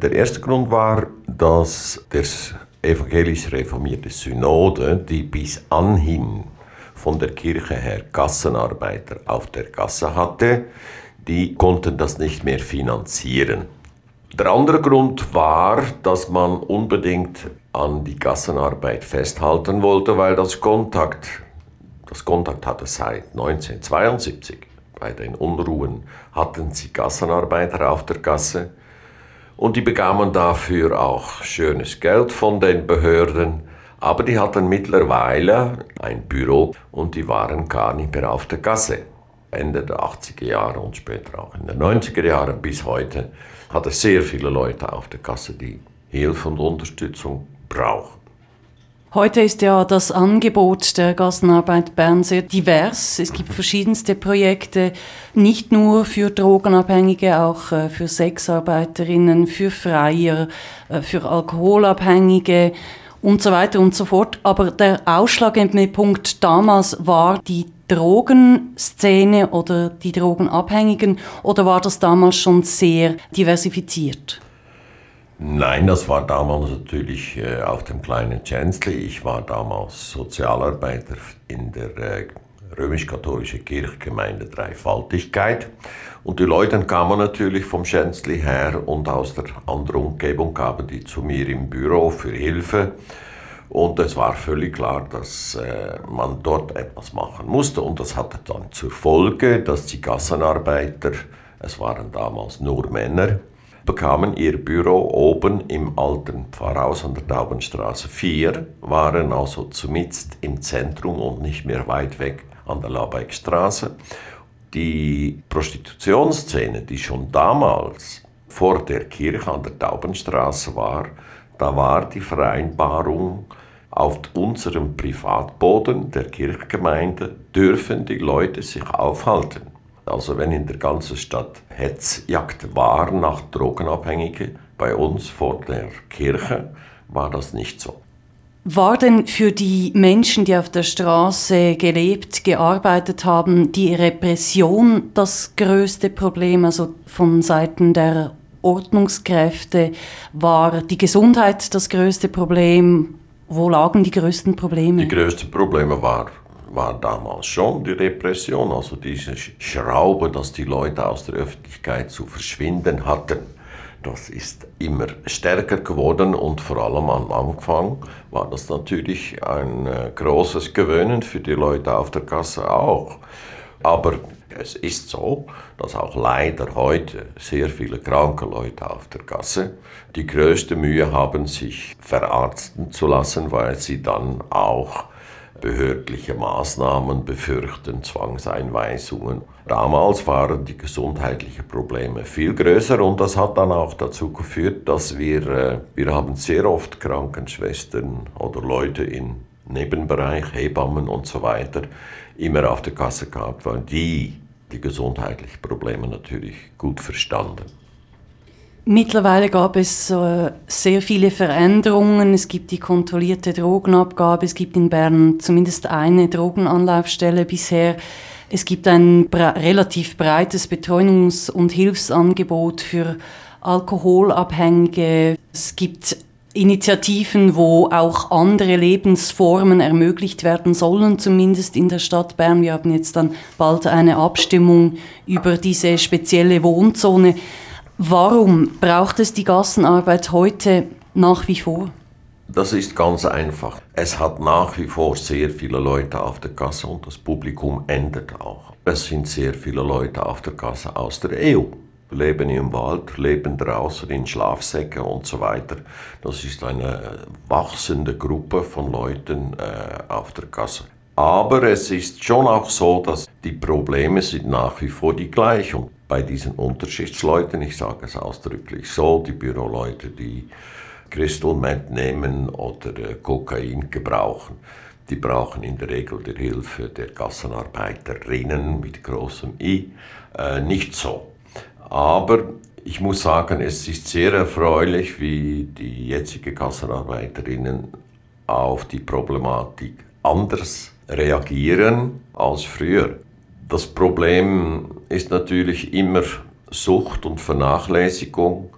Der erste Grund war, dass der evangelisch reformierte Synode, die bis anhin von der Kirche her Gassenarbeiter auf der Gasse hatte, die konnten das nicht mehr finanzieren. Der andere Grund war, dass man unbedingt an die Gassenarbeit festhalten wollte, weil das Kontakt, das Kontakt hatte seit 1972 bei den Unruhen hatten sie Gassenarbeiter auf der Gasse und die bekamen dafür auch schönes Geld von den Behörden, aber die hatten mittlerweile ein Büro und die waren gar nicht mehr auf der Gasse. Ende der 80er Jahre und später auch in den 90er Jahren bis heute hat es sehr viele Leute auf der Gasse, die Hilfe und Unterstützung brauchen. Heute ist ja das Angebot der Gassenarbeit Bern sehr divers. Es gibt verschiedenste Projekte, nicht nur für Drogenabhängige, auch äh, für Sexarbeiterinnen, für Freier, äh, für Alkoholabhängige und so weiter und so fort. Aber der ausschlaggebende Punkt damals war die Drogenszene oder die Drogenabhängigen oder war das damals schon sehr diversifiziert? Nein, das war damals natürlich äh, auf dem kleinen Chansley. Ich war damals Sozialarbeiter in der äh, römisch-katholischen Kirchgemeinde Dreifaltigkeit. Und die Leute kamen natürlich vom Chansley her und aus der anderen Umgebung kamen die zu mir im Büro für Hilfe. Und es war völlig klar, dass äh, man dort etwas machen musste. Und das hatte dann zur Folge, dass die Gassenarbeiter, es waren damals nur Männer, bekamen ihr Büro oben im alten Pfarrhaus an der Taubenstraße 4, waren also zumindest im Zentrum und nicht mehr weit weg an der Labeckstraße. Die Prostitutionsszene, die schon damals vor der Kirche an der Taubenstraße war, da war die Vereinbarung auf unserem Privatboden der Kirchgemeinde dürfen die Leute sich aufhalten. Also wenn in der ganzen Stadt Hetzjagd war nach Drogenabhängigen, bei uns vor der Kirche war das nicht so. War denn für die Menschen, die auf der Straße gelebt, gearbeitet haben, die Repression das größte Problem, also von Seiten der Ordnungskräfte? War die Gesundheit das größte Problem? Wo lagen die größten Probleme? Die größten Probleme waren war damals schon die Repression, also diese Schraube, dass die Leute aus der Öffentlichkeit zu verschwinden hatten. Das ist immer stärker geworden und vor allem am Anfang war das natürlich ein äh, großes Gewöhnen für die Leute auf der Kasse auch. Aber es ist so, dass auch leider heute sehr viele kranke Leute auf der Gasse die größte Mühe haben, sich verarzten zu lassen, weil sie dann auch behördliche Maßnahmen befürchten, Zwangseinweisungen. Damals waren die gesundheitlichen Probleme viel größer und das hat dann auch dazu geführt, dass wir, äh, wir haben sehr oft Krankenschwestern oder Leute im Nebenbereich, Hebammen und so weiter, immer auf der Kasse gehabt, weil die die gesundheitlichen Probleme natürlich gut verstanden. Mittlerweile gab es äh, sehr viele Veränderungen. Es gibt die kontrollierte Drogenabgabe. Es gibt in Bern zumindest eine Drogenanlaufstelle bisher. Es gibt ein bre relativ breites Betreuungs- und Hilfsangebot für Alkoholabhängige. Es gibt Initiativen, wo auch andere Lebensformen ermöglicht werden sollen, zumindest in der Stadt Bern. Wir haben jetzt dann bald eine Abstimmung über diese spezielle Wohnzone. Warum braucht es die Gassenarbeit heute nach wie vor? Das ist ganz einfach. Es hat nach wie vor sehr viele Leute auf der Gasse und das Publikum ändert auch. Es sind sehr viele Leute auf der Gasse aus der EU. Leben im Wald, leben draußen in Schlafsäcken und so weiter. Das ist eine wachsende Gruppe von Leuten äh, auf der Gasse. Aber es ist schon auch so, dass die Probleme sind nach wie vor die gleichen bei diesen Unterschichtsleuten, ich sage es ausdrücklich so, die Büroleute, die Crystal Meth nehmen oder äh, Kokain gebrauchen, die brauchen in der Regel die Hilfe der Gassenarbeiterinnen mit großem I. Äh, nicht so. Aber ich muss sagen, es ist sehr erfreulich, wie die jetzige Gassenarbeiterinnen auf die Problematik anders reagieren als früher. Das Problem ist natürlich immer Sucht und Vernachlässigung.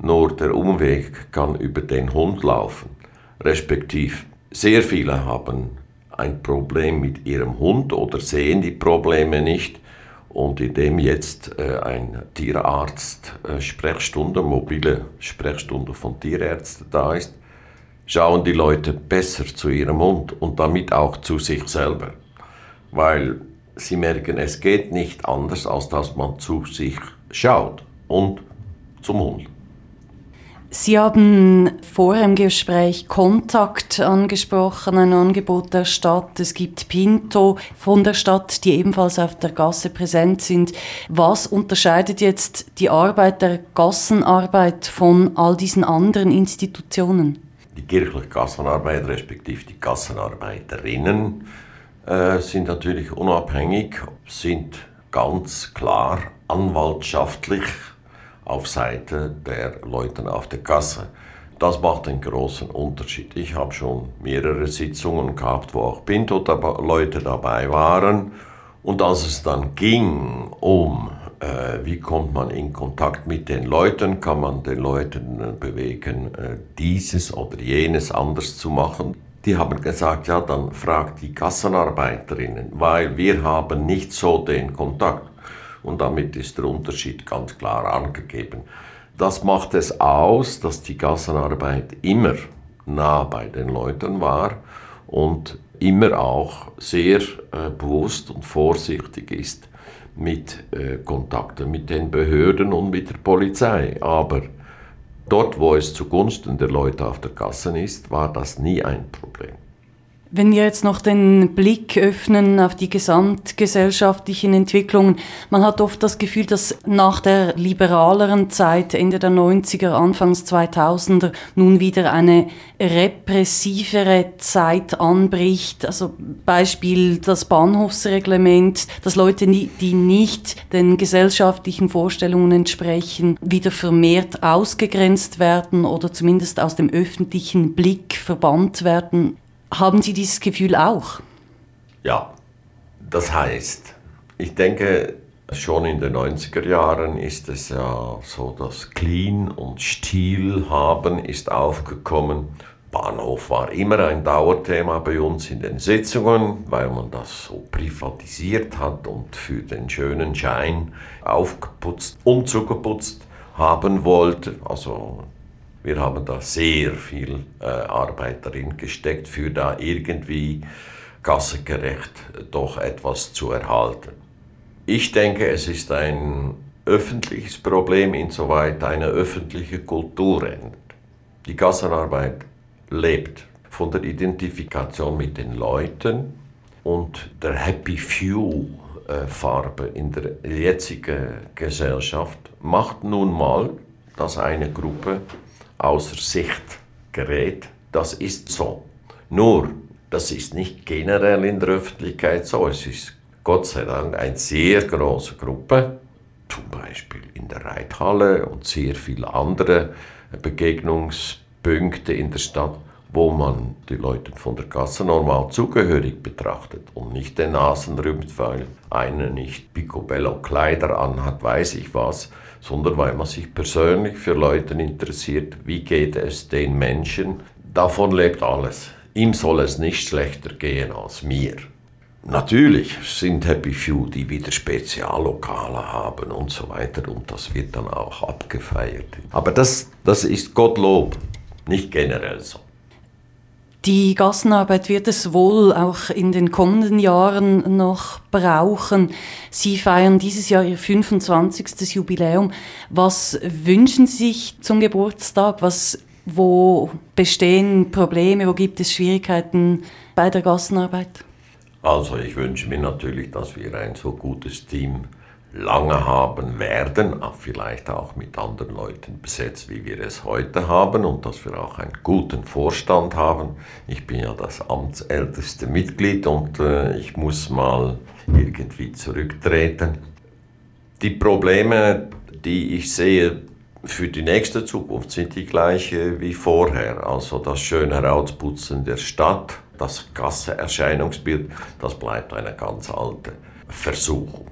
nur der Umweg kann über den Hund laufen. Respektiv, sehr viele haben ein Problem mit ihrem Hund oder sehen die Probleme nicht. Und indem jetzt äh, ein Tierarzt äh, Sprechstunde, mobile Sprechstunde von Tierärzten da ist, schauen die Leute besser zu ihrem Hund und damit auch zu sich selber. Weil sie merken, es geht nicht anders, als dass man zu sich schaut und zum Hund. Sie haben vor im Gespräch Kontakt angesprochen, ein Angebot der Stadt. Es gibt Pinto von der Stadt, die ebenfalls auf der Gasse präsent sind. Was unterscheidet jetzt die Arbeit der Gassenarbeit von all diesen anderen Institutionen? Die kirchliche Gassenarbeit, respektive die Gassenarbeiterinnen, äh, sind natürlich unabhängig, sind ganz klar anwaltschaftlich auf Seite der Leute auf der Kasse. Das macht einen großen Unterschied. Ich habe schon mehrere Sitzungen gehabt, wo auch Pinto-Leute dabei waren. Und als es dann ging um, äh, wie kommt man in Kontakt mit den Leuten, kann man den Leuten äh, bewegen, äh, dieses oder jenes anders zu machen. Die haben gesagt, ja, dann fragt die Kassenarbeiterinnen, weil wir haben nicht so den Kontakt und damit ist der Unterschied ganz klar angegeben. Das macht es aus, dass die Gassenarbeit immer nah bei den Leuten war und immer auch sehr äh, bewusst und vorsichtig ist mit äh, Kontakten mit den Behörden und mit der Polizei. Aber dort, wo es zugunsten der Leute auf der Gasse ist, war das nie ein Problem. Wenn wir jetzt noch den Blick öffnen auf die gesamtgesellschaftlichen Entwicklungen, man hat oft das Gefühl, dass nach der liberaleren Zeit, Ende der 90er, Anfangs 2000er, nun wieder eine repressivere Zeit anbricht. Also Beispiel das Bahnhofsreglement, dass Leute, die nicht den gesellschaftlichen Vorstellungen entsprechen, wieder vermehrt ausgegrenzt werden oder zumindest aus dem öffentlichen Blick verbannt werden. Haben Sie dieses Gefühl auch? Ja, das heißt, ich denke, schon in den 90er Jahren ist es ja so, dass Clean und Stil haben ist aufgekommen. Bahnhof war immer ein Dauerthema bei uns in den Sitzungen, weil man das so privatisiert hat und für den schönen Schein aufgeputzt, umzugeputzt haben wollte. Also wir haben da sehr viel äh, Arbeit darin gesteckt, für da irgendwie kassengerecht doch etwas zu erhalten. Ich denke, es ist ein öffentliches Problem, insoweit eine öffentliche Kultur ändert. Die Kassenarbeit lebt von der Identifikation mit den Leuten und der Happy Few äh, Farbe in der jetzigen Gesellschaft macht nun mal, dass eine Gruppe außer Sicht gerät. Das ist so. Nur, das ist nicht generell in der Öffentlichkeit so. Es ist Gott sei Dank eine sehr große Gruppe, zum Beispiel in der Reithalle und sehr viele andere Begegnungspunkte in der Stadt, wo man die Leute von der Gasse normal zugehörig betrachtet und nicht den Nasen rümpft, weil einer nicht Picobello Kleider anhat, weiß ich was, sondern weil man sich persönlich für Leute interessiert, wie geht es den Menschen. Davon lebt alles. Ihm soll es nicht schlechter gehen als mir. Natürlich sind Happy Few, die wieder Speziallokale haben und so weiter und das wird dann auch abgefeiert. Aber das, das ist Gottlob, nicht generell so. Die Gassenarbeit wird es wohl auch in den kommenden Jahren noch brauchen. Sie feiern dieses Jahr Ihr 25. Jubiläum. Was wünschen Sie sich zum Geburtstag? Was, wo bestehen Probleme? Wo gibt es Schwierigkeiten bei der Gassenarbeit? Also ich wünsche mir natürlich, dass wir ein so gutes Team lange haben werden, vielleicht auch mit anderen Leuten besetzt, wie wir es heute haben und dass wir auch einen guten Vorstand haben. Ich bin ja das amtsälteste Mitglied und äh, ich muss mal irgendwie zurücktreten. Die Probleme, die ich sehe für die nächste Zukunft, sind die gleiche wie vorher. Also das schöne Herausputzen der Stadt, das Gasseerscheinungsbild, das bleibt eine ganz alte Versuchung.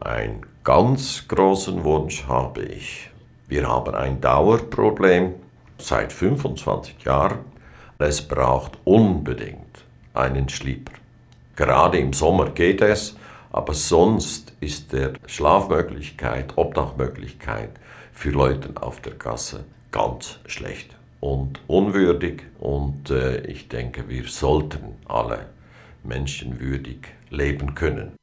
Ein ganz großen Wunsch habe ich, Wir haben ein Dauerproblem seit 25 Jahren. Es braucht unbedingt einen Schlieper. Gerade im Sommer geht es, aber sonst ist der Schlafmöglichkeit, Obdachmöglichkeit für Leute auf der Gasse ganz schlecht und unwürdig. Und äh, ich denke, wir sollten alle menschenwürdig leben können.